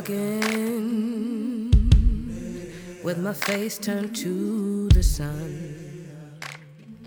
walking with my face turned to the sun.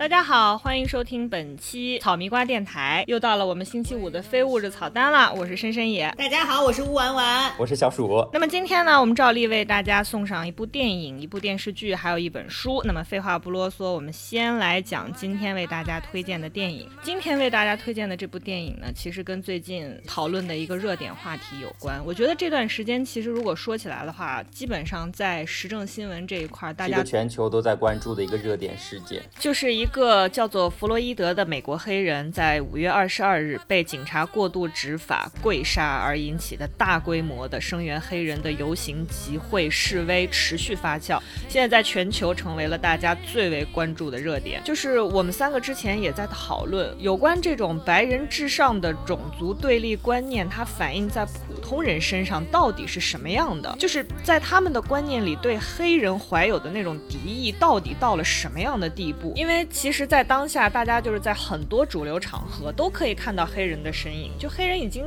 大家好，欢迎收听本期草迷瓜电台。又到了我们星期五的非物质草单了，我是深深野。大家好，我是乌丸丸。我是小鼠。那么今天呢，我们照例为大家送上一部电影、一部电视剧，还有一本书。那么废话不啰嗦，我们先来讲今天为大家推荐的电影。今天为大家推荐的这部电影呢，其实跟最近讨论的一个热点话题有关。我觉得这段时间其实如果说起来的话，基本上在时政新闻这一块，大家全球都在关注的一个热点事件，就是一一个叫做弗洛伊德的美国黑人，在五月二十二日被警察过度执法跪杀而引起的大规模的声援黑人的游行集会示威持续发酵，现在在全球成为了大家最为关注的热点。就是我们三个之前也在讨论有关这种白人至上的种族对立观念，它反映在普通人身上到底是什么样的？就是在他们的观念里，对黑人怀有的那种敌意到底到了什么样的地步？因为其实，在当下，大家就是在很多主流场合都可以看到黑人的身影，就黑人已经。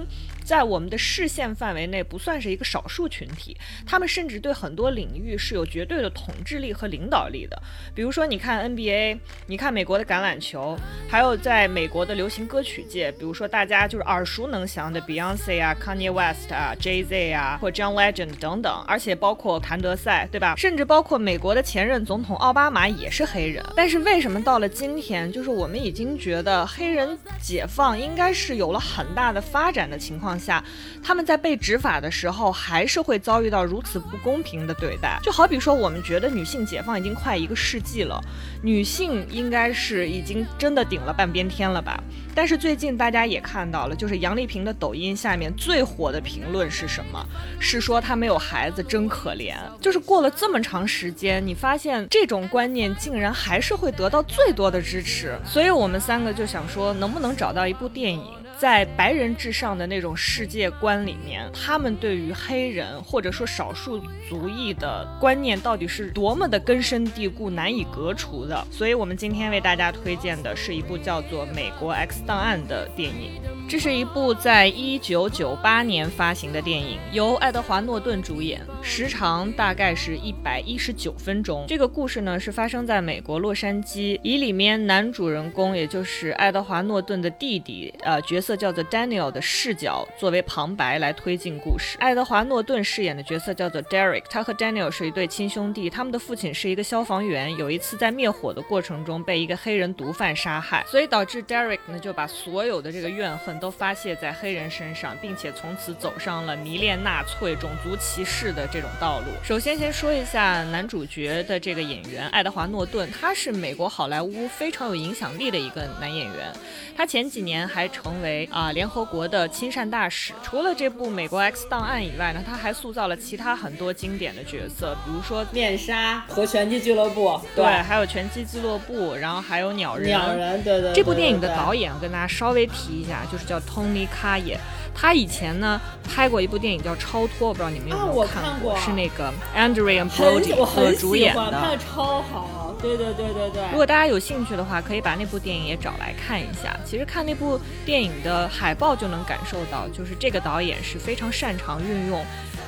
在我们的视线范围内，不算是一个少数群体。他们甚至对很多领域是有绝对的统治力和领导力的。比如说，你看 NBA，你看美国的橄榄球，还有在美国的流行歌曲界，比如说大家就是耳熟能详的 Beyonce 啊、Kanye West 啊、Jay Z 啊，或 John Legend 等等，而且包括谭德赛，对吧？甚至包括美国的前任总统奥巴马也是黑人。但是为什么到了今天，就是我们已经觉得黑人解放应该是有了很大的发展的情况？下，他们在被执法的时候，还是会遭遇到如此不公平的对待。就好比说，我们觉得女性解放已经快一个世纪了，女性应该是已经真的顶了半边天了吧？但是最近大家也看到了，就是杨丽萍的抖音下面最火的评论是什么？是说她没有孩子真可怜。就是过了这么长时间，你发现这种观念竟然还是会得到最多的支持。所以我们三个就想说，能不能找到一部电影？在白人至上的那种世界观里面，他们对于黑人或者说少数族裔的观念到底是多么的根深蒂固、难以革除的？所以，我们今天为大家推荐的是一部叫做《美国 X 档案》的电影。这是一部在一九九八年发行的电影，由爱德华诺顿主演，时长大概是一百一十九分钟。这个故事呢是发生在美国洛杉矶，以里面男主人公，也就是爱德华诺顿的弟弟，呃，角色叫做 Daniel 的视角作为旁白来推进故事。爱德华诺顿饰演的角色叫做 Derek，他和 Daniel 是一对亲兄弟，他们的父亲是一个消防员，有一次在灭火的过程中被一个黑人毒贩杀害，所以导致 Derek 呢就把所有的这个怨恨。都发泄在黑人身上，并且从此走上了迷恋纳粹、种族歧视的种道路。首先，先说一下男主角的这个演员爱德华诺顿，他是美国好莱坞非常有影响力的一个男演员。他前几年还成为啊联合国的亲善大使。除了这部《美国 X 档案》以外呢，他还塑造了其他很多经典的角色，比如说面纱和拳击俱乐部，对，还有拳击俱乐部，然后还有鸟人。鸟人，对对。这部电影的导演跟大家稍微提一下，就是叫 Tony Kaye。他以前呢拍过一部电影叫《超脱》，我不知道你们有没有看过，是那个 Andrea Brody 主演的，拍的超好。对对对对对！如果大家有兴趣的话，可以把那部电影也找来看一下。其实看那部电影的海报就能感受到，就是这个导演是非常擅长运用，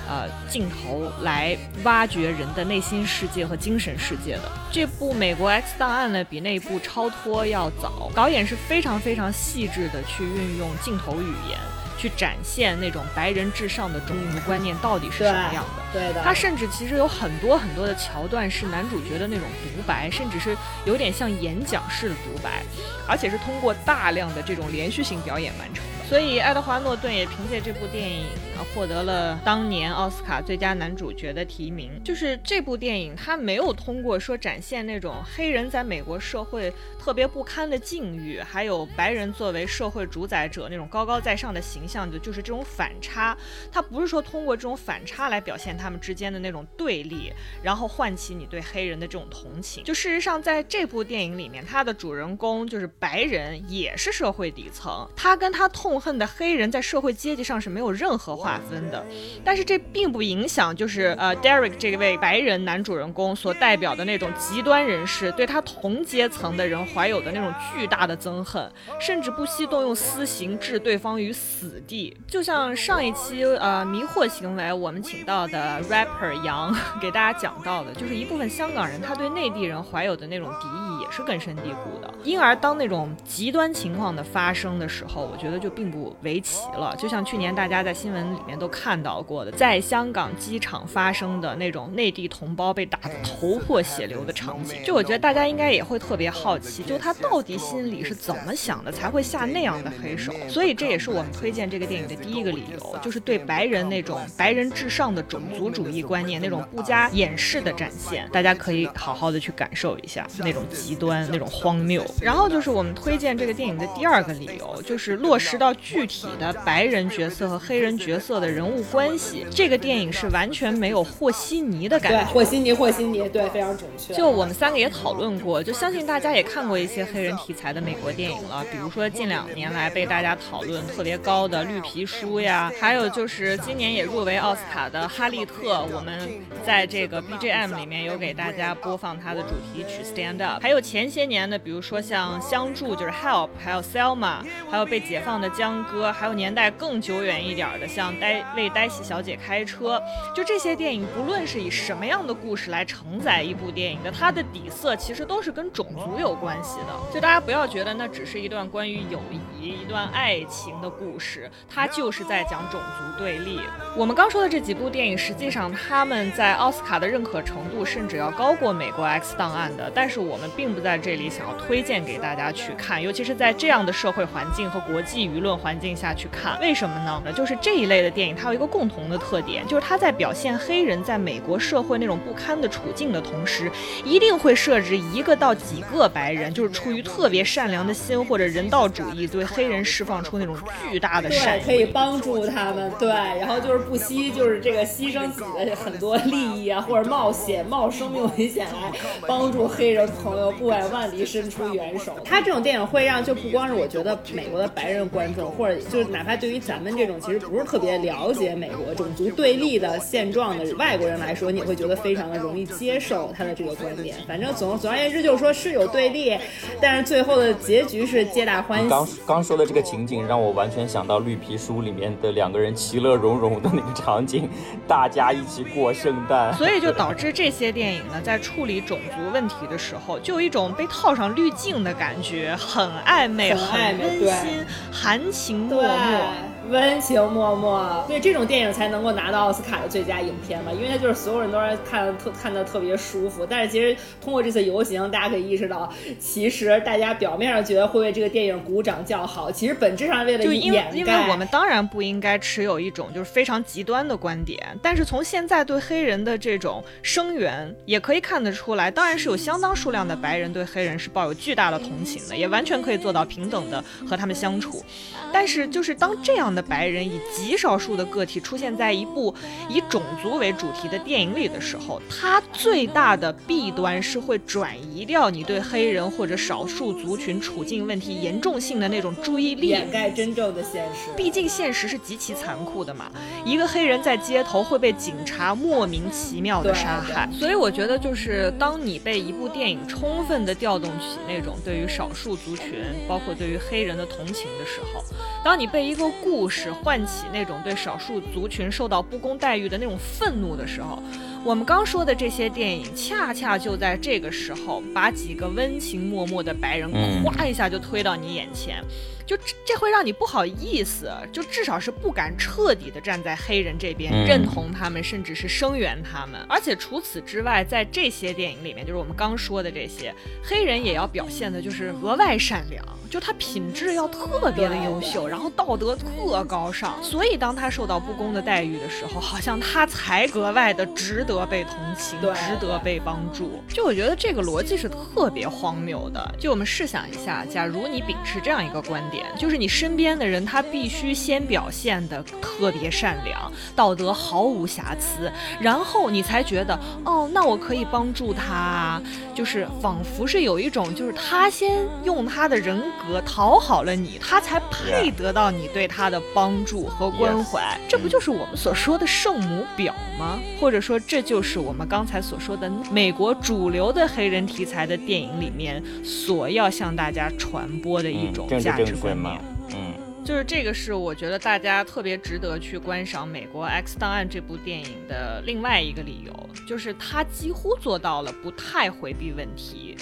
呃，镜头来挖掘人的内心世界和精神世界的。这部《美国 X 档案》呢，比那部《超脱》要早。导演是非常非常细致的去运用镜头语言。去展现那种白人至上的种族观念到底是什么样的？对的。他甚至其实有很多很多的桥段是男主角的那种独白，甚至是有点像演讲式的独白，而且是通过大量的这种连续性表演完成的。所以，爱德华诺顿也凭借这部电影获得了当年奥斯卡最佳男主角的提名。就是这部电影，他没有通过说展现那种黑人在美国社会特别不堪的境遇，还有白人作为社会主宰者那种高高在上的形象的，就是这种反差。他不是说通过这种反差来表现他们之间的那种对立，然后唤起你对黑人的这种同情。就事实上，在这部电影里面，他的主人公就是白人，也是社会底层，他跟他痛。恨的黑人在社会阶级上是没有任何话划分的。但是这并不影响，就是呃，Derek 这位白人男主人公所代表的那种极端人士，对他同阶层的人怀有的那种巨大的憎恨，甚至不惜动用私刑置对方于死地。就像上一期呃迷惑行为，我们请到的 rapper 杨给大家讲到的，就是一部分香港人他对内地人怀有的那种敌意也是根深蒂固的。因而当那种极端情况的发生的时候，我觉得就并不为奇了。就像去年大家在新闻里面都看到过的，在香港机场发生的那种内地同胞被打得头破血流的场景，就我觉得大家应该也会特别好奇，就他到底心里是怎么想的，才会下那样的黑手。所以这也是我们推荐这个电影的第一个理由，就是对白人那种白人至上的种族主义观念那种不加掩饰的展现，大家可以好好的去感受一下那种极端、那种荒谬。然后就是我们推荐这个电影的第二个理由，就是落实到具体的白人角色和黑人角色的人物关系。这个电影是完全没有和稀泥的感觉对，觉。和稀泥，和稀泥，对，非常准确。就我们三个也讨论过，就相信大家也看过一些黑人题材的美国电影了，比如说近两年来被大家讨论特别高的《绿皮书》呀，还有就是今年也入围奥斯卡的《哈利特》，我们在这个 BGM 里面有给大家播放它的主题曲《Stand Up》，还有前些年的，比如说像《相助》就是 Help，还有 Selma，还有被解放的江歌，还有年代更久远一点的像呆为呆喜小姐开车，就这些电影，不论是以什么样的故事来承载一部电影的，它的底色其实都是跟种族有关系的。就大家不要觉得那只是一段关于友谊、一段爱情的故事，它就是在讲种族对立。我们刚说的这几部电影，实际上他们在奥斯卡的认可程度甚至要高过美国《X 档案》的，但是我们并不在这里想要推荐给大家去看，尤其是在这样的社会环境和国际舆论环境下去看。为什么呢？就是这一类的电影，它有一个共同的特点，就是它在表现黑人在美国社会那种不堪的处境的同时，一定会设置一个到几个白人，就是出于特别善良的心或者人道主义，对黑人释放出那种巨大的善，意。可以帮助他们，对，然后就是不惜就是这个牺牲自己的很多利益啊，或者冒险冒生命危险来帮助黑人朋友，不远万里伸出援手。他这种电影会让就不光是我觉得美国的白人观众，或者就是哪怕对于咱们这种其实不是特别了解美国种族对立的现状的外国人来说，你会觉得非常的容易接受他的这个观点。反正总总而言之就是说是有对立，但是最后的结局是皆大欢喜。刚刚说的这个情景让我完全想到《绿皮书》里面的两个人其乐融融的那个场景，大家一起过圣诞。所以就导致这些电影呢，在处理种族问题的时候，就有一种被套上滤镜的感觉，很暧昧、很暧昧温馨、含情脉脉。对，温情脉脉，所以这种电影才能够拿到奥斯卡的最佳影片吧，因为它就是所有人都是看的特看的特别舒服。但是其实通过这次游行，大家可以意识到，其实大家表面上觉得会为这个电影鼓掌叫好，其实本质上为了掩盖。因为我们当然不应该持有一种就是非常极端的观点，但是从现在对黑人的这种声援也可以看得出来，当然是有相当数量的白人对黑人是抱有巨大的同情的，也完全可以做到平等的和他们相处。但是就是当这样的白人以极少数的个体出现在一部以种族为主题的电影里的时候，它最大的弊端是会转移掉你对黑人或者少数族群处境问题严重性的那种注意力，掩盖真正的现实。毕竟现实是极其残酷的嘛，一个黑人在街头会被警察莫名其妙的杀害，所以我觉得就是当你被一部电影充分的调动起那种对于少数族群，包括对于黑人的同情的时候，当你被一个故事唤起那种对少数族群受到不公待遇的那种愤怒的时候，我们刚说的这些电影，恰恰就在这个时候，把几个温情脉脉的白人嗯。咵一下就推到你眼前，就这这会让你不好意思，就至少是不敢彻底的站在黑人这边，嗯认同他们，甚至是声援他们。而且除此之外，在这些电影里面，就是我们刚说的这些黑人也要表现的就是额外善良，就他品质要特别的优秀，然后道德特高尚。所以当他受到不公的待遇的时候，好像他才格外的值得被同情，值得被帮助。就我觉得这个逻辑是特别荒谬的。就我们试想一下，假如你秉持这样一个观点。点，就是你身边的人他必须先表现的特别善良，道德毫无瑕疵，然后你才觉得哦，那我可以帮助他，就是仿佛是有一种就是他先用他的人格讨好了你，他才配得到你对他的帮助和关怀，这不就是我们所说的圣母婊吗？或者说这就是我们刚才所说的美国主流的黑人题材的电影里面所要向大家传播的一种价值观念。嗯，就是这个是我觉得大家特别值得去观赏《美国 X 档案》这部电影的另外一个理由，就是它几乎做到了不太回避问题。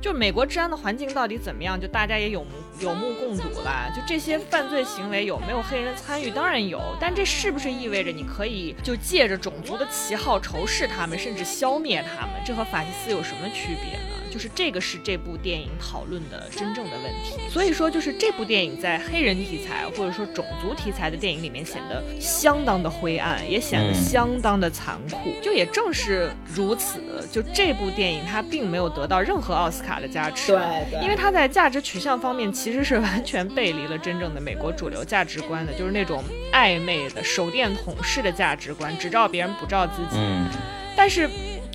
就美国治安的环境到底怎么样？就大家也有目有目共睹啦。就这些犯罪行为有没有黑人参与？当然有，但这是不是意味着你可以就借着种族的旗号仇视他们，甚至消灭他们？这和法西斯有什么区别呢？就是这个是这部电影讨论的真正的问题。所以说，就是这部电影在黑人题材或者说种族题材的电影里面显得相当的灰暗，也显得相当的残酷。就也正是如此，就这部电影它并没有得到任何奥斯卡的加持，对，因为它在价值取向方面其实是完全背离了真正的美国主流价值观的，就是那种暧昧的手电筒式的价值观，只照别人不照自己。嗯，但是。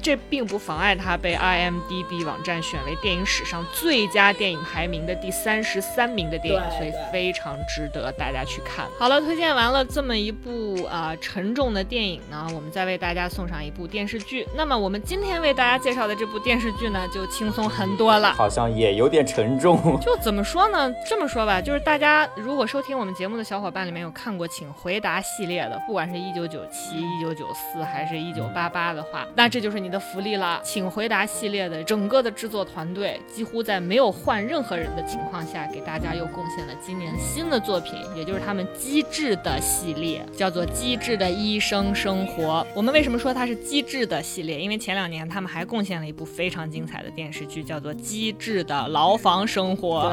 这并不妨碍它被 IMDB 网站选为电影史上最佳电影排名的第三十三名的电影，所以非常值得大家去看。好了，推荐完了这么一部啊沉重的电影呢，我们再为大家送上一部电视剧。那么我们今天为大家介绍的这部电视剧呢，就轻松很多了。好像也有点沉重。就怎么说呢？这么说吧，就是大家如果收听我们节目的小伙伴里面有看过《请回答》系列的，不管是一九九七、一九九四还是一九八八的话，那这就是你。的福利了，请回答系列的整个的制作团队几乎在没有换任何人的情况下，给大家又贡献了今年新的作品，也就是他们机智的系列，叫做《机智的医生生活》。我们为什么说它是机智的系列？因为前两年他们还贡献了一部非常精彩的电视剧，叫做《机智的牢房生活》。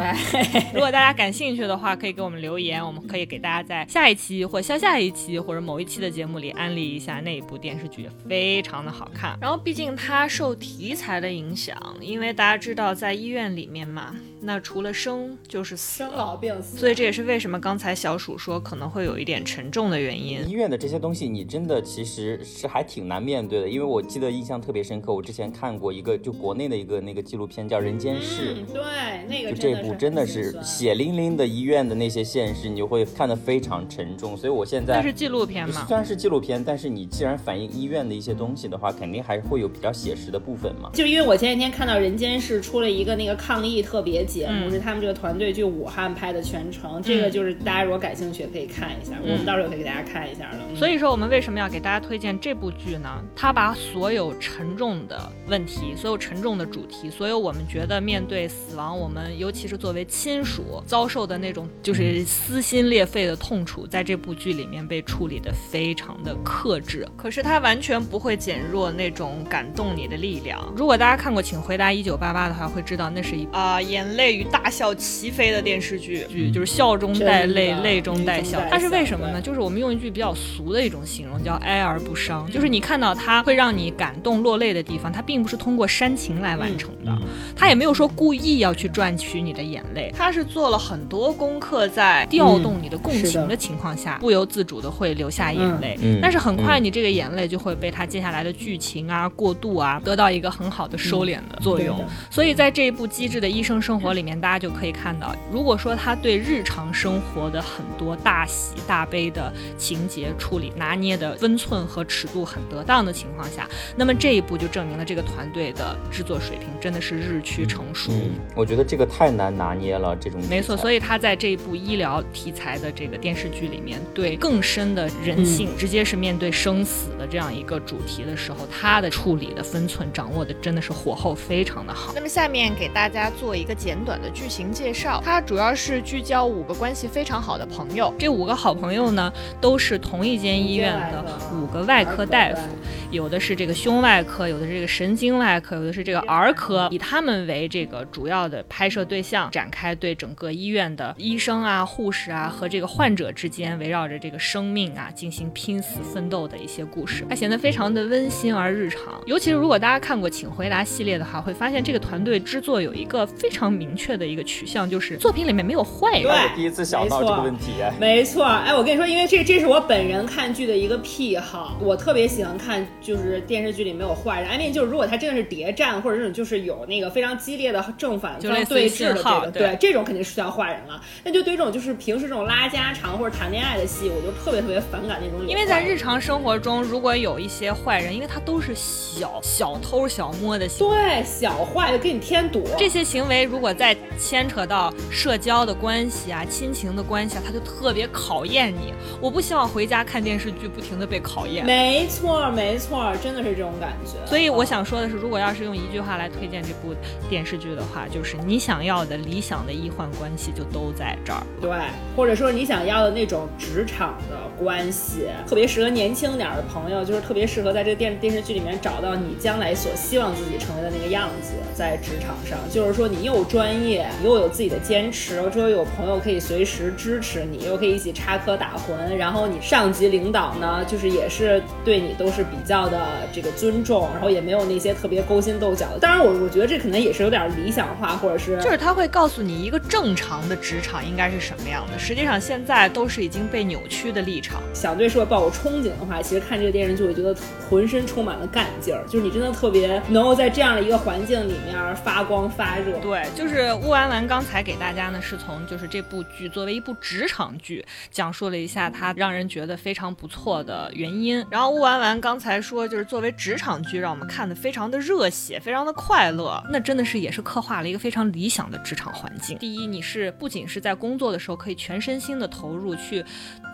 如果大家感兴趣的话，可以给我们留言，我们可以给大家在下一期或下下一期或者某一期的节目里安利一下那一部电视剧，非常的好看。然后。毕竟它受题材的影响，因为大家知道在医院里面嘛。那除了生就是死，生老病死，所以这也是为什么刚才小鼠说可能会有一点沉重的原因。医院的这些东西，你真的其实是还挺难面对的，因为我记得印象特别深刻，我之前看过一个就国内的一个那个纪录片叫《人间世》，对，那个就这部真的是血淋淋的医院的那些现实，你就会看得非常沉重。所以我现在那是纪录片嘛，虽然是纪录片，但是你既然反映医院的一些东西的话，肯定还是会有比较写实的部分嘛。就因为我前几天看到《人间世》出了一个那个抗议特别节目，是他们这个团队去武汉拍的全程，这个就是大家如果感兴趣可以看一下，我们到时候可以给大家看一下的。所以说，我们为什么要给大家推荐这部剧呢？它把所有沉重的问题、所有沉重的主题、所有我们觉得面对死亡，我们尤其是作为亲属遭受的那种就是撕心裂肺的痛楚，在这部剧里面被处理的非常的克制。可是它完全不会减弱那种感动你的力量。如果大家看过《请回答一九八八》的话，会知道那是一啊眼泪与大笑。齐飞的电视剧剧就是笑中带泪，泪中带笑。它是为什么呢？就是我们用一句比较俗的一种形容，叫哀而不伤。就是你看到它会让你感动落泪的地方，它并不是通过煽情来完成的，它也没有说故意要去赚取你的眼泪，它是做了很多功课，在调动你的共情的情况下，不由自主的会流下眼泪。但是很快你这个眼泪就会被它接下来的剧情啊、过渡啊得到一个很好的收敛的作用。所以在这一部机智的医生生活里面，大家就可以。看到，如果说他对日常生活的很多大喜大悲的情节处理拿捏的分寸和尺度很得当的情况下，那么这一部就证明了这个团队的制作水平真的是日趋成熟。嗯我觉得这个太难拿捏了，这种没错。所以他在这一部医疗题材的这个电视剧里面，对更深的人性，直接是面对生死的这样一个主题的时候，他的处理的分寸掌握的真的是火候非常的好。那么下面给大家做一个简短的剧情。介绍，它主要是聚焦五个关系非常好的朋友。这五个好朋友呢，都是同一间医院的五个外科大夫，有的是这个胸外科，有的是这个神经外科，有的是这个儿科，以他们为这个主要的拍摄对象，展开对整个医院的医生啊、护士啊和这个患者之间围绕着这个生命啊进行拼死奋斗的一些故事。它显得非常的温馨而日常。尤其是如果大家看过《请回答》系列的话，会发现这个团队制作有一个非常明明确的一个取向，就是作品里面没有坏人。对我第一次想到这个问题。没错，哎，我跟你说，因为这这是我本人看剧的一个癖好，我特别喜欢看就是电视剧里没有坏人。I mean，就是如果他真的是谍战或者这种就是有那个非常激烈的正反方对峙的这个，对这种肯定是叫坏人了。那就对这种就是平时这种拉家常或者谈恋爱的戏，我就特别特别反感那种。因为在日常生活中，如果有一些坏人，因为他都是小小偷小摸的行为，对小坏的给你添堵。这些行为如果再牵扯到社交的关系啊、亲情的关系啊，他就特别考验你。我不希望回家看电视剧不停的被考验。没错，没错，真的是这种感觉。所以我想说的是，如果要是用一句话来推荐这部电视剧的话，就是你想要的理想的医患关系就都在这儿。对，或者说你想要的那种职场的关系，特别适合年轻点的朋友，就是特别适合在这个电电视剧里面找到你将来所希望自己成为的那个样子，在职场上，就是说你又专业，又有自己的坚持，之后有朋友可以随时支持你，又可以一起插科打诨，然后你上级领导呢，就是也是对你都是比较的这个尊重，然后也没有那些特别勾心斗角的。当然，我我觉得这可能也是有点理想化，或者是就是他会告诉你一个正常的职场应该是什么样的，实际上现在都是已经被扭曲的立场。想对社会抱有憧憬的话，其实看这个电视剧会觉得浑身充满了干劲儿，就是你真的特别能够在这样的一个环境里面发光发热。对，就是乌丸丸刚才给大家呢是从就是这部剧作为一部职场剧讲述了一下它让人觉得非常不错的原因。然后乌丸丸刚才说就是作为职场剧让我们看的非常的热血，非常的快乐，那真的是也是刻画了一个非常理想的职场环境。第一，你是不仅是在工作的时候可以全身心的投入去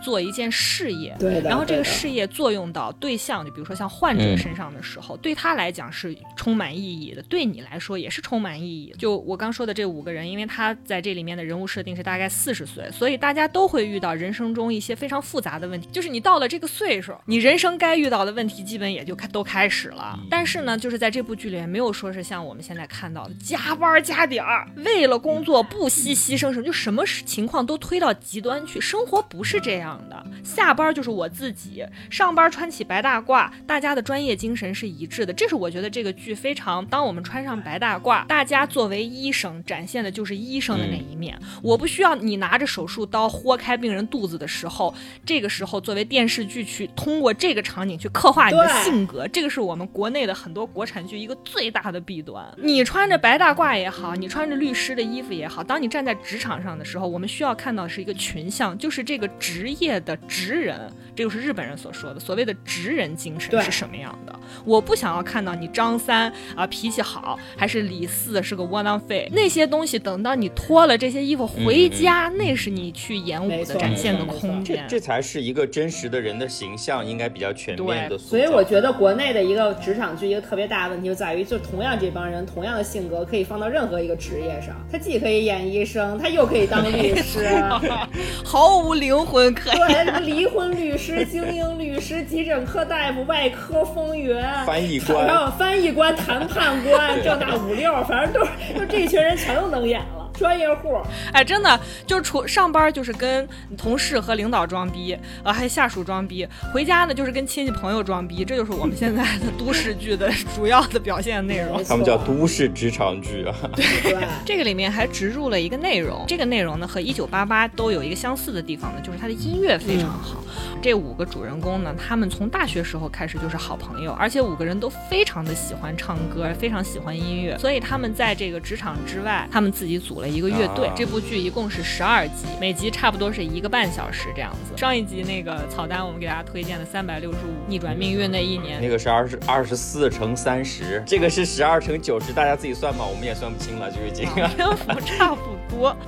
做一件事业，对，然后这个事业作用到对象，就比如说像患者身上的时候，对他来讲是充满意义的，对你来说也是充满意义。就我刚说的这五个人，因为他在这里面的人物设定是大概四十岁，所以大家都会遇到人生中一些非常复杂的问题。就是你到了这个岁数，你人生该遇到的问题基本也就开都开始了。但是呢，就是在这部剧里面没有说是像我们现在看到的加班加点儿，为了工作不惜牺牲什么，就什么情况都推到极端去。生活不是这样的，下班就是我自己，上班穿起白大褂，大家的专业精神是一致的。这是我觉得这个剧非常，当我们穿上白大褂，大家作为医生展现的就是医生的那一面。我不需要你拿着手术刀豁开病人肚子的时候，这个时候作为电视剧去通过这个场景去刻画你的性格，这个是我们国内的很多国产剧一个最大的弊端。你穿着白大褂也好，你穿着律师的衣服也好，当你站在职场上的时候，我们需要看到的是一个群像，就是这个职业的职人，这就是日本人所说的所谓的职人精神是什么样的。我不想要看到你张三啊脾气好，还是李四是个窝囊废，那些东西等到你脱了这些衣服回家，那是你去演武的展现的空间。这才是一个真实的人的形象，应该比较全面的。所以我觉得国内的一个职场剧一个特别大的问题就在于，就同样这帮人，同样的性格可以放到任何一个职业上，他既可以演医生，他又可以当律师，毫无灵魂可言。对，什么离婚律师、精英律师、急诊科大夫、外科风云、翻译官，然后翻译官、谈判官，这那五六，反正都是，就这群人全都能演。专业户，哎，真的就除上班就是跟同事和领导装逼，啊，还下属装逼；回家呢就是跟亲戚朋友装逼，这就是我们现在的都市剧的主要的表现内容。他们叫都市职场剧啊。对，这个里面还植入了一个内容，这个内容呢和一九八八都有一个相似的地方呢，就是它的音乐非常好。这五个主人公呢，他们从大学时候开始就是好朋友，而且五个人都非常的喜欢唱歌，非常喜欢音乐，所以他们在这个职场之外，他们自己组了一个乐队。这部剧一共是十二集，每集差不多是一个半小时这样子。上一集那个草单，我们给大家推荐的三百六十五逆转命运那一年，那个是二十二十四乘三十，这个是十二乘九十，大家自己算吧，我们也算不清了，就已经篇幅差不多。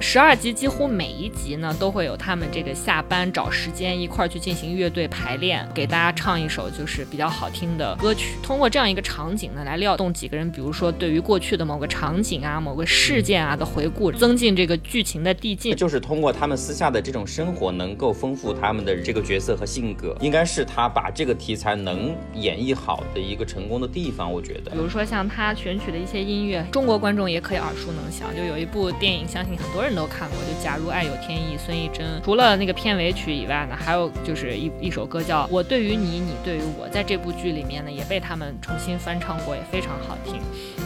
十二集几乎每一集呢都会有他们这个下班找时间一块儿去进行乐队排练，给大家唱一首就是比较好听的歌曲。通过这样一个场景呢，来调动几个人，比如说对于过去的某个场景啊、某个事件啊的回顾，增进这个剧情的递进。就是通过他们私下的这种生活，能够丰富他们的这个角色和性格，应该是他把这个题材能演绎好的一个成功的地方。我觉得，比如说像他选取的一些音乐，中国观众也可以耳熟能详。就有一部电影《相信很多人都看过。就假如爱有天意，孙艺珍除了那个片尾曲以外呢，还有就是一一首歌叫《我对于你，你对于我》，在这部剧里面呢也被他们重新翻唱过，也非常好听。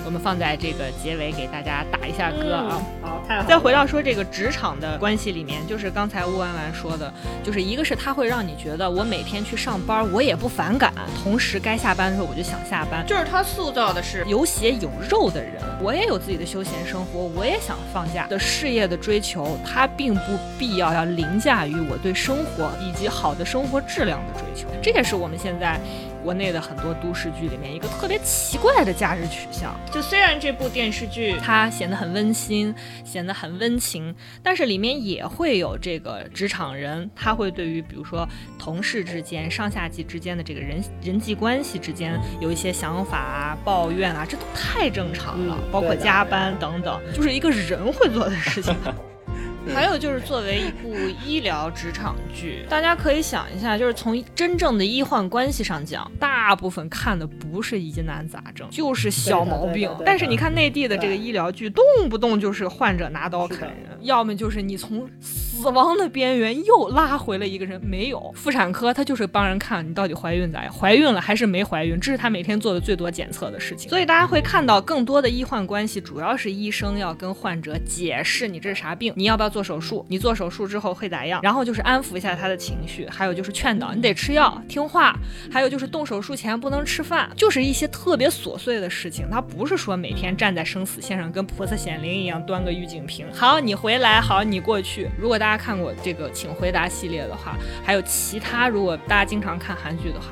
我们放在这个结尾给大家打一下歌啊。好，太好。再回到说这个职场的关系里面，就是刚才乌弯弯说的，就是一个是它会让你觉得我每天去上班我也不反感，同时该下班的时候我就想下班，就是它塑造的是有血有肉的人。我也有自己的休闲生活，我也想放假的事业的追求，它并不必要要凌驾于我对生活以及好的生活质量的追求。这也是我们现在。国内的很多都市剧里面一个特别奇怪的价值取向，就虽然这部电视剧它显得很温馨，显得很温情，但是里面也会有这个职场人，他会对于比如说同事之间、上下级之间的这个人人际关系之间有一些想法啊、抱怨啊，这都太正常了，包括加班等等，就是一个人会做的事情。还有就是作为一部医疗职场剧，大家可以想一下，就是从真正的医患关系上讲，大部分看的不是疑难杂症，就是小毛病。但是你看内地的这个医疗剧，动不动就是患者拿刀砍人，要么就是你从死亡的边缘又拉回了一个人。没有妇产科，他就是帮人看你到底怀孕咋样，怀孕了还是没怀孕，这是他每天做的最多检测的事情。所以大家会看到更多的医患关系，主要是医生要跟患者解释你这是啥病，你要不要。做手术，你做手术之后会咋样？然后就是安抚一下他的情绪，还有就是劝导你得吃药听话，还有就是动手术前不能吃饭，就是一些特别琐碎的事情。他不是说每天站在生死线上跟菩萨显灵一样端个玉净瓶，好你回来，好你过去。如果大家看过这个请回答系列的话，还有其他，如果大家经常看韩剧的话。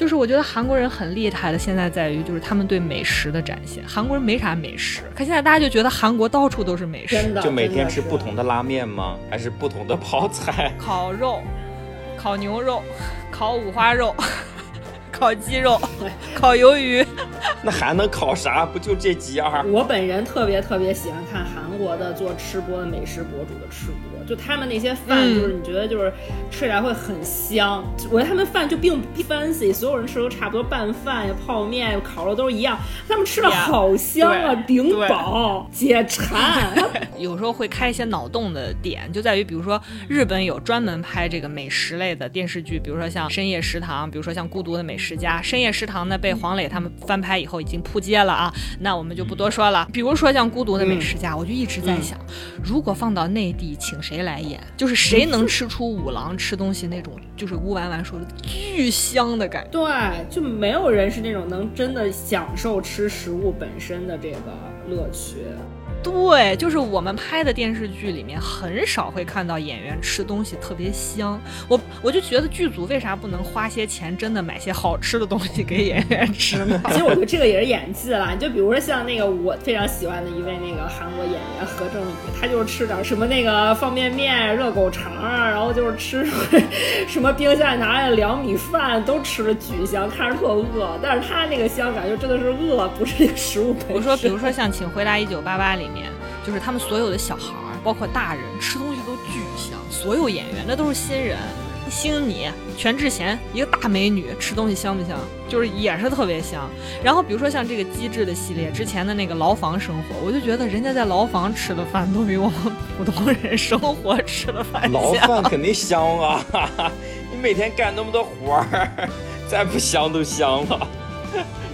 就是我觉得韩国人很厉害的，现在在于就是他们对美食的展现。韩国人没啥美食，可现在大家就觉得韩国到处都是美食，就每天吃不同的拉面吗？还是不同的泡菜？烤肉，烤牛肉，烤五花肉。烤鸡肉，烤鱿鱼，那还能烤啥？不就这几样？我本人特别特别喜欢看韩国的做吃播的美食博主的吃播，就他们那些饭，就是你觉得就是吃起来会很香。我觉得他们饭就并不 fancy，所有人吃都差不多，拌饭呀、泡面、烤肉都是一样。他们吃的好香啊，顶饱解馋。有时候会开一些脑洞的点，就在于比如说日本有专门拍这个美食类的电视剧，比如说像深夜食堂，比如说像孤独的美食。家深夜食堂呢被黄磊他们翻拍以后已经扑街了啊，那我们就不多说了。比如说像孤独的美食家，我就一直在想，如果放到内地，请谁来演？就是谁能吃出五郎吃东西那种，就是乌丸丸说的巨香的感觉。对，就没有人是那种能真的享受吃食物本身的这个乐趣。对，就是我们拍的电视剧里面很少会看到演员吃东西特别香。我我就觉得剧组为啥不能花些钱，真的买些好吃的东西给演员吃呢？其实我觉得这个也是演技啦。就比如说像那个我非常喜欢的一位那个韩国演员何正宇，他就是吃点什么那个方便面、热狗肠啊，然后就是吃什么 冰箱里拿来的凉米饭，都吃的巨香，看着特饿。但是他那个香感就真的是饿，不是那个食物本身。我说，比如说像《请回答一九八八》里。面就是他们所有的小孩儿，包括大人，吃东西都巨香。所有演员那都是新人，星你全智贤一个大美女，吃东西香不香？就是也是特别香。然后比如说像这个机智的系列，之前的那个牢房生活，我就觉得人家在牢房吃的饭都比我们普通人生活吃的饭香。牢饭肯定香啊！你每天干那么多活儿，再不香都香了。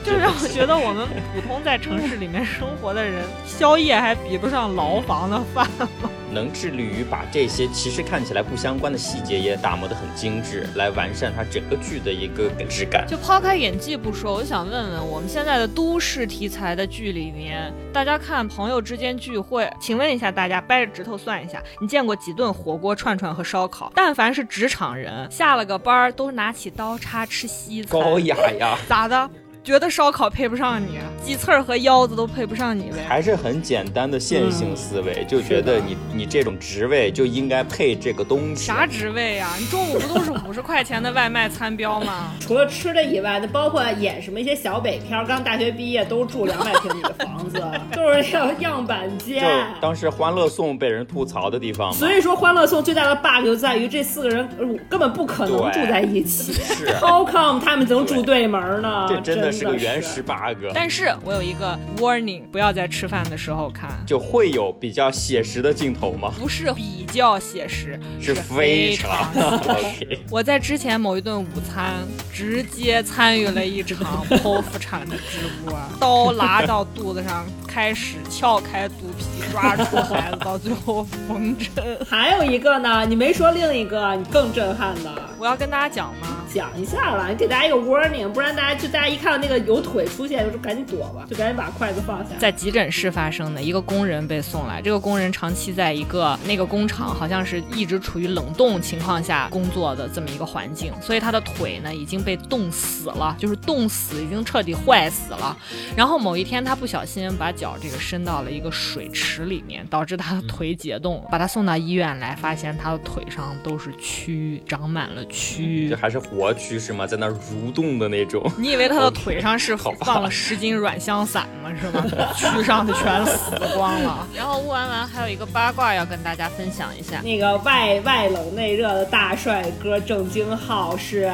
就让我觉得我们普通在城市里面生活的人，宵夜还比不上牢房的饭吗？能致力于把这些其实看起来不相关的细节也打磨得很精致，来完善它整个剧的一个质感。就抛开演技不说，我想问问我们现在的都市题材的剧里面，大家看朋友之间聚会，请问一下大家，掰着指头算一下，你见过几顿火锅、串串和烧烤？但凡是职场人，下了个班儿都拿起刀叉吃西餐，高雅呀？咋的？觉得烧烤配不上你，鸡翅儿和腰子都配不上你呗？还是很简单的线性思维，就觉得你你这种职位就应该配这个东西。啥职位呀？你中午不都是五十块钱的外卖餐标吗？除了吃的以外，那包括演什么一些小北漂，刚大学毕业都住两百平米的房子，都是要样板间。就当时《欢乐颂》被人吐槽的地方。所以说，《欢乐颂》最大的 bug 就在于这四个人根本不可能住在一起。是。How come 他们能住对门呢？这真的。是个原始 bug。但是我有一个 warning，不要在吃饭的时候看，就会有比较写实的镜头吗？不是比较写实，是非常。OK。我在之前某一顿午餐直接参与了一场剖腹产的直播，刀拉到肚子上，开始撬开肚皮，抓出孩子，到最后缝针。还有一个呢，你没说另一个，你更震撼的，我要跟大家讲吗？讲一下了，你给大家一个 warning，不然大家就大家一看到那个有腿出现，就赶紧躲吧，就赶紧把筷子放下。在急诊室发生的一个工人被送来，这个工人长期在一个那个工厂，好像是一直处于冷冻情况下工作的这么一个环境，所以他的腿呢已经被冻死了，就是冻死，已经彻底坏死了。然后某一天他不小心把脚这个伸到了一个水池里面，导致他的腿解冻，把他送到医院来，发现他的腿上都是蛆，长满了蛆，这还是活蛆是吗？在那蠕动的那种？你以为他的 腿上是放了十斤软香散吗？是吗？蛆上的全死光了。然后乌完完还有一个八卦要跟大家分享一下，那个外外冷内热的大帅哥郑京浩是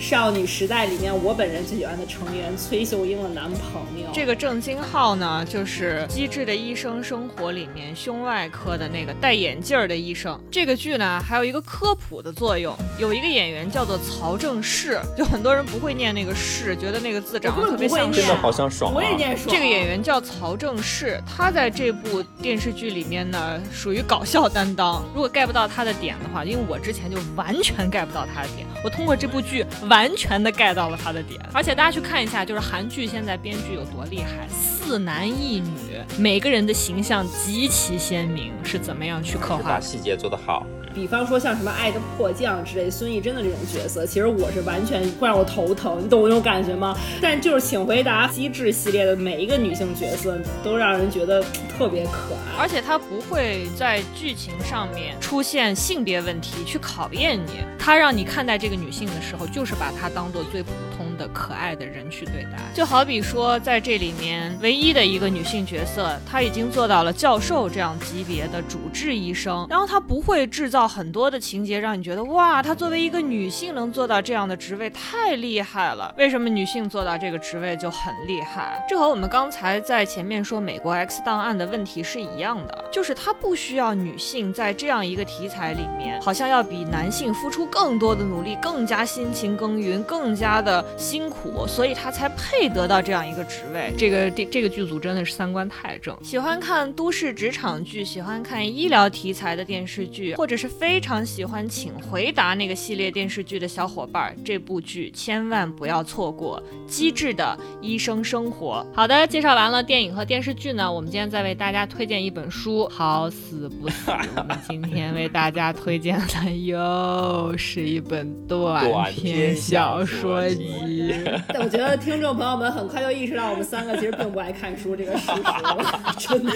少女时代里面我本人最喜欢的成员崔秀英的男朋友。这个郑京浩呢，就是《机智的医生生活》里面胸外科的那个戴眼镜的医生。这个剧呢，还有一个科普的作用，有一个演员叫做曹正奭，就很多人不会念那个奭，觉得那个字长得特别像。真的好像爽。我也念爽。这个演员叫曹正奭，他在这部电视剧里面呢，属于搞笑担当。如果 get 不到他的点的话，因为我之前就完全 get 不到他的点，我通过这部剧完全的 get 到了他的点。而且大家去看一下，就是韩剧现在编剧有多厉害，四男一女，每个人的形象极其鲜明，是怎么样去刻画？把细节做得好。比方说像什么《爱的迫降》之类，孙艺珍的这种角色，其实我是完全会让我头疼，你懂我那种感觉吗？但就是《请回答》机智系列的每一个女性角色，都让人觉得特别可爱，而且她不会在剧情上面出现性别问题去考验你，她让你看待这个女性的时候，就是把她当做最普通的可爱的人去对待。就好比说，在这里面唯一的一个女性角色，她已经做到了教授这样级别的主治医生，然后她不会制造。很多的情节让你觉得哇，她作为一个女性能做到这样的职位太厉害了。为什么女性做到这个职位就很厉害？这和我们刚才在前面说美国 X 档案的问题是一样的，就是她不需要女性在这样一个题材里面，好像要比男性付出更多的努力，更加辛勤耕耘，更加的辛苦，所以她才配得到这样一个职位。这个这这个剧组真的是三观太正，喜欢看都市职场剧，喜欢看医疗题材的电视剧，或者是。非常喜欢《请回答》那个系列电视剧的小伙伴，这部剧千万不要错过《机智的医生生活》。好的，介绍完了电影和电视剧呢，我们今天再为大家推荐一本书。好死不死，我们今天为大家推荐的又是一本短篇小说集。我觉得听众朋友们很快就意识到，我们三个其实并不爱看书这个事实了，真的。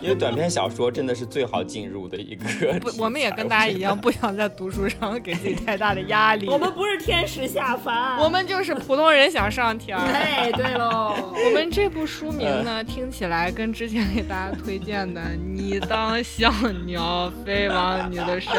因为短篇小说真的是最好进。进入的一个，不，我们也跟大家一样，不想在读书上给自己太大的压力。我们不是天使下凡，我们就是普通人想上天。哎，对喽，我们这部书名呢，听起来跟之前给大家推荐的 《你当小鸟飞往你的山》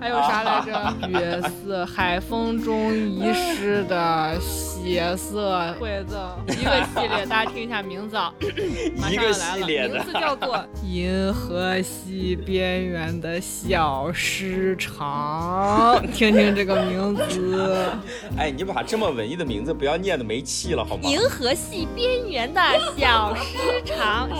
还有啥来着？月色海风中遗失的血色馈赠一个系列，大家听一下名字，马上要来了，名字叫做 《银河系边》。缘的小市场，听听这个名字。哎，你把这么文艺的名字不要念的没气了好吗？银河系边缘的小市场，行吗？Fly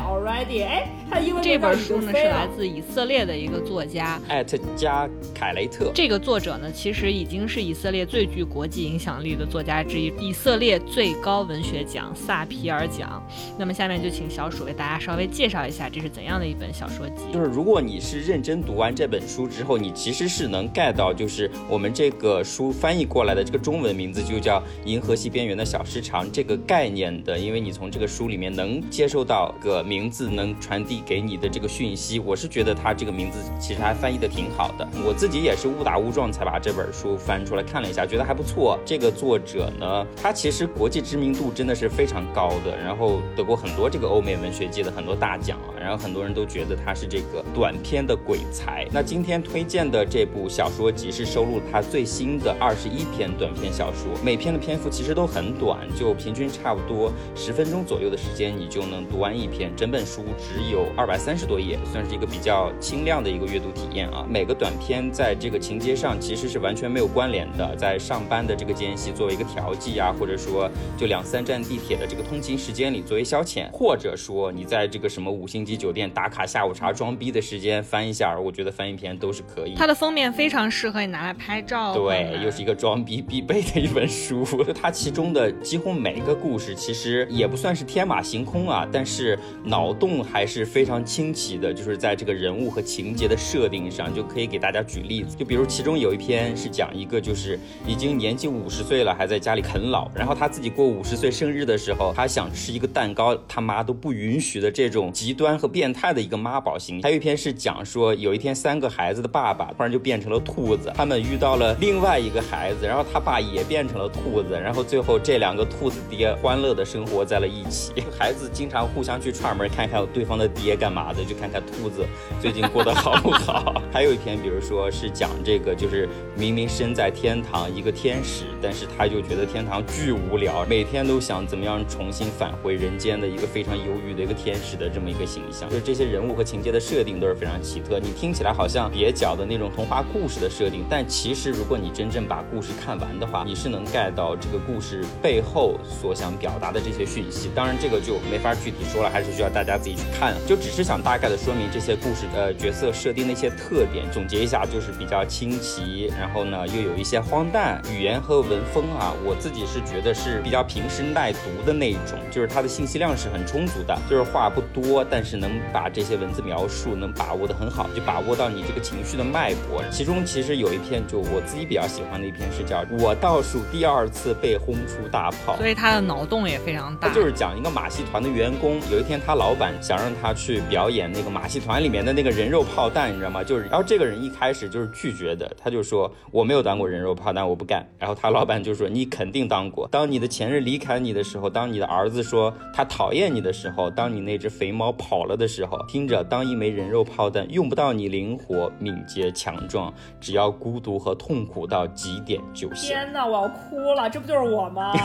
already。哎，它因为这本书呢是来自以色列的一个作家艾特加凯雷特。这个作者呢其实已经是以色列最具国际影响力的作家之一，以色列最高文学奖萨皮尔奖。那么下面就请小鼠为大家稍微介绍一下这是怎样的一本小说集。就是如果你是认真读完这本书之后，你其实是能 get 到，就是我们这个书翻译过来的这个中文名字就叫《银河系边缘的小时长》这个概念的，因为你从这个书里面能接收到个名字能传递给你的这个讯息，我是觉得他这个名字其实还翻译的挺好的。我自己也是误打误撞才把这本书翻出来看了一下，觉得还不错。这个作者呢，他其实国际知名度真的是非常高的，然后得过很多这个欧美文学界的很多大奖啊。然后很多人都觉得他是这个短篇的鬼才。那今天推荐的这部小说集是收录他最新的二十一篇短篇小说，每篇的篇幅其实都很短，就平均差不多十分钟左右的时间，你就能读完一篇。整本书只有二百三十多页，算是一个比较轻量的一个阅读体验啊。每个短篇在这个情节上其实是完全没有关联的，在上班的这个间隙作为一个调剂啊，或者说就两三站地铁的这个通勤时间里作为消遣，或者说你在这个什么五星级酒店打卡下午茶装逼的时间翻一下，我觉得翻一篇都是可以。它的封面非常适合你拿来拍照，对，又是一个装逼必备的一本书。就 它其中的几乎每一个故事其实也不算是天马行空啊，但是脑洞还是非常清奇的，就是在这个人物和情节的设定上，就可以给大家举例子。就比如其中有一篇是讲一个就是已经年纪五十岁了，还在家里啃老，然后他自己过五十岁生日的时候，他想吃一个蛋糕，他妈都不允许的这种极端和变态的一个妈宝型。还有一篇是讲说有一天三个孩子的爸爸突然就变成了兔子，他们遇到了另外一个孩子，然后他爸也变成了兔子，然后最后这两个兔子爹欢乐的生活在了一起，孩子经常互相去串门看看对方的爹干嘛的，就看看兔子最近过得好不好。还有一篇，比如说是讲这个，就是明明身在天堂一个天使，但是他就觉得天堂巨无聊，每天都想怎么样重新返回人间的一个非常忧郁的一个天使的这么一个形就是这些人物和情节的设定都是非常奇特，你听起来好像蹩脚的那种童话故事的设定，但其实如果你真正把故事看完的话，你是能 get 到这个故事背后所想表达的这些讯息。当然这个就没法具体说了，还是需要大家自己去看。就只是想大概的说明这些故事的角色设定的一些特点，总结一下就是比较清奇，然后呢又有一些荒诞，语言和文风啊，我自己是觉得是比较平时耐读的那一种，就是它的信息量是很充足的，就是话不多，但是能把这些文字描述能把握的很好，就把握到你这个情绪的脉搏。其中其实有一篇就我自己比较喜欢的一篇是叫《我倒数第二次被轰出大炮》，所以他的脑洞也非常大。他就是讲一个马戏团的员工，有一天他老板想让他去表演那个马戏团里面的那个人肉炮弹，你知道吗？就是，然后这个人一开始就是拒绝的，他就说我没有当过人肉炮弹，我不干。然后他老板就说你肯定当过。当你的前任离开你的时候，当你的儿子说他讨厌你的时候，当你那只肥猫跑了的时候，听着，当一枚人肉炮弹用不到你灵活、敏捷、强壮，只要孤独和痛苦到极点就行。天哪，我要哭了，这不就是我吗？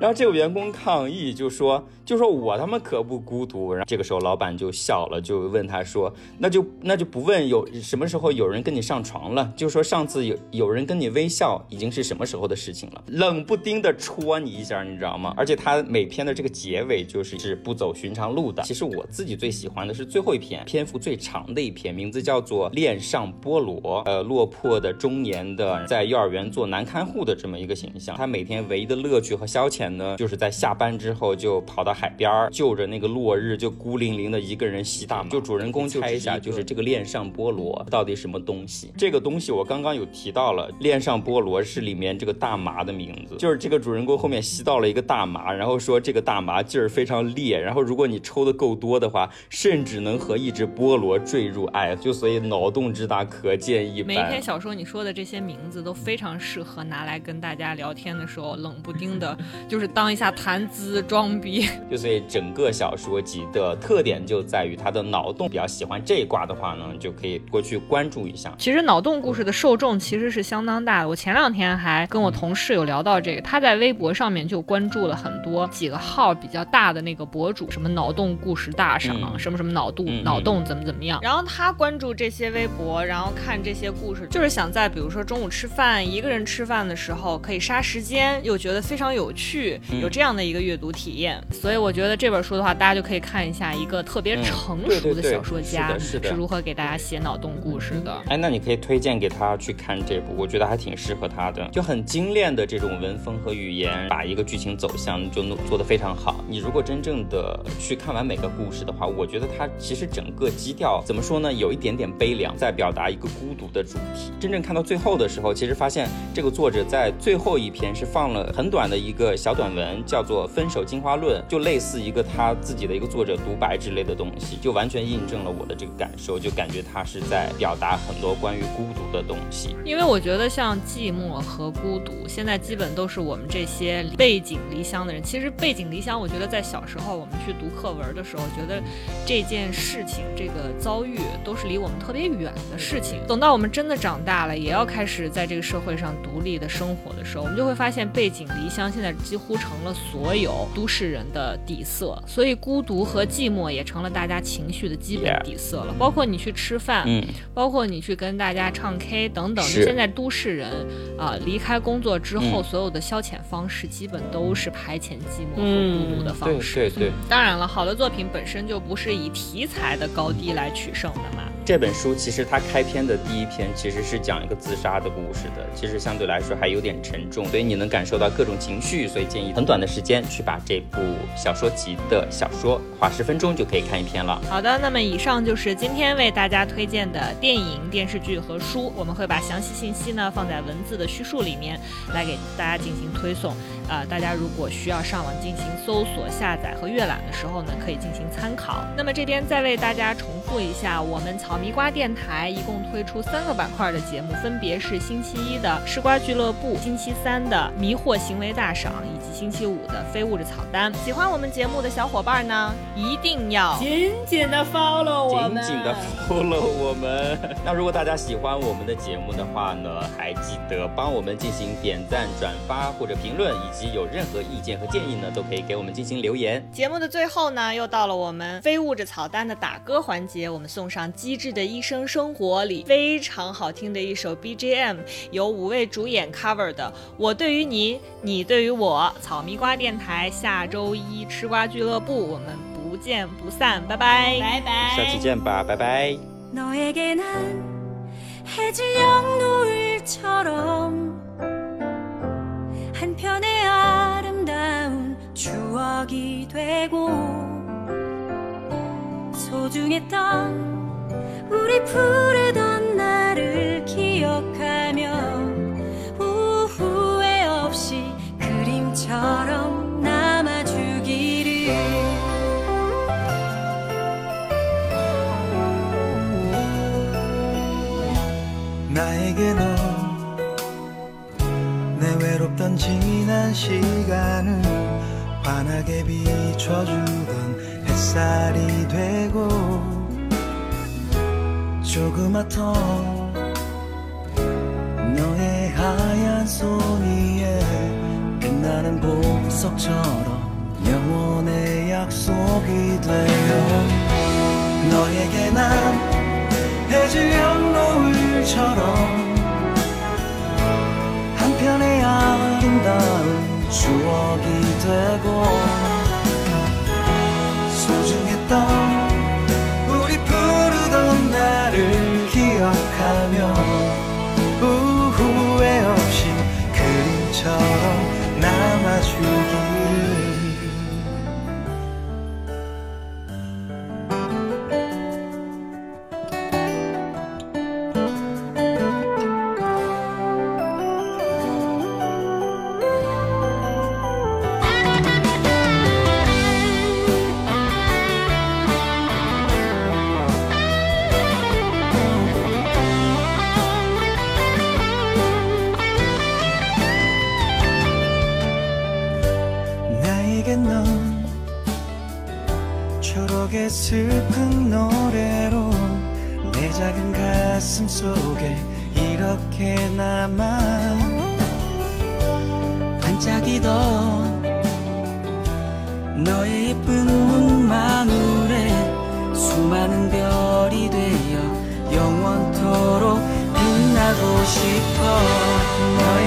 然后这个员工抗议，就说，就说我他妈可不孤独。然后这个时候老板就笑了，就问他说，那就那就不问有什么时候有人跟你上床了，就说上次有有人跟你微笑，已经是什么时候的事情了。冷不丁的戳你一下，你知道吗？而且他每篇的这个结尾就是是不走寻常路的。其实我自己最喜欢的是最后一篇，篇幅最长的一篇，名字叫做《恋上菠萝》。呃，落魄的中年的在幼儿园做男看护的这么一个形象，他每天唯一的乐趣。和消遣呢，就是在下班之后就跑到海边儿，就着那个落日，就孤零零的一个人吸大麻。就主人公猜一下，就是这个恋上菠萝到底什么东西？这个东西我刚刚有提到了，恋上菠萝是里面这个大麻的名字，就是这个主人公后面吸到了一个大麻，然后说这个大麻劲儿非常烈，然后如果你抽的够多的话，甚至能和一只菠萝坠入爱，就所以脑洞之大可见一斑。每一篇小说你说的这些名字都非常适合拿来跟大家聊天的时候冷不丁。的，就是当一下谈资装逼，就所以整个小说集的特点就在于它的脑洞。比较喜欢这一卦的话呢，就可以过去关注一下。其实脑洞故事的受众其实是相当大的。我前两天还跟我同事有聊到这个，他在微博上面就关注了很多几个号比较大的那个博主，什么脑洞故事大赏，什么什么脑洞脑洞怎么怎么样。然后他关注这些微博，然后看这些故事，就是想在比如说中午吃饭，一个人吃饭的时候可以杀时间，又觉得非常。有趣，有这样的一个阅读体验，所以我觉得这本书的话，大家就可以看一下一个特别成熟的小说家是如何给大家写脑洞故事的。哎，那你可以推荐给他去看这部，我觉得还挺适合他的，就很精炼的这种文风和语言，把一个剧情走向就弄做得非常好。你如果真正的去看完每个故事的话，我觉得它其实整个基调怎么说呢，有一点点悲凉，在表达一个孤独的主题。真正看到最后的时候，其实发现这个作者在最后一篇是放了很短的。一个小短文，叫做《分手进化论》，就类似一个他自己的一个作者独白之类的东西，就完全印证了我的这个感受，就感觉他是在表达很多关于孤独的东西。因为我觉得像寂寞和孤独，现在基本都是我们这些背井离乡的人。其实背井离乡，我觉得在小时候我们去读课文的时候，觉得这件事情、这个遭遇都是离我们特别远的事情。等到我们真的长大了，也要开始在这个社会上独立的生活的时候，我们就会发现背井离乡现在几乎成了所有都市人的底色。所以孤独和寂寞也成了大家情绪的基本底色了。包括你去吃饭，嗯，包括你去跟大家唱 K 等等。是现在都市人啊、离开工作之后，嗯所有的消遣方式基本都是排遣寂寞和嗯孤独的对方式。对对。当然了，好的作品本身就不是以题材的高低来取胜的嘛。这本书其实它开篇的第一篇其实是讲一个自杀的故事的，其实相对来说还有点沉重，所以你能感受到各种情绪，所以建议很短的时间去把这部小说集的小说花十分钟就可以看一篇了。好的，那么以上就是今天为大家推荐的电影、电视剧和书，我们会把详细信息呢放在文字的叙述里面来给大家进行推送。呃，大家如果需要上网进行搜索、下载和阅览的时候呢，可以进行参考。那么这边再为大家重复一下，我们草莓瓜电台一共推出三个板块的节目，分别是星期一的吃瓜俱乐部、星期三的迷惑行为大赏以及星期五的非物质草单。喜欢我们节目的小伙伴呢，一定要紧紧的 follow 我们，紧紧的 follow 我们。那如果大家喜欢我们的节目的话呢，还记得帮我们进行点赞、转发或者评论，以及有任何意见和建议呢，都可以给我们进行留言。节目的最后呢，又到了我们非物质草单的打歌环节，我们送上《机智的医生生活》里非常好听的一首 BGM，由五位主演 cover 的《我对于你，你对于我》。草迷瓜电台下周一吃瓜俱乐部，我们不见不散，拜拜。拜拜，下期见吧，拜拜。 한편의 아름다운 추억이 되고 소중했던 우리 푸르던 날을 기억하며 후회 없이 그림처럼 내 외롭던 지난 시간을 환하게 비춰주던 햇살이 되고 조그맣던 너의 하얀 손 위에 빛나는 보석처럼 영원의 약속이 되어 너에게 난 해질녘 노을 时候，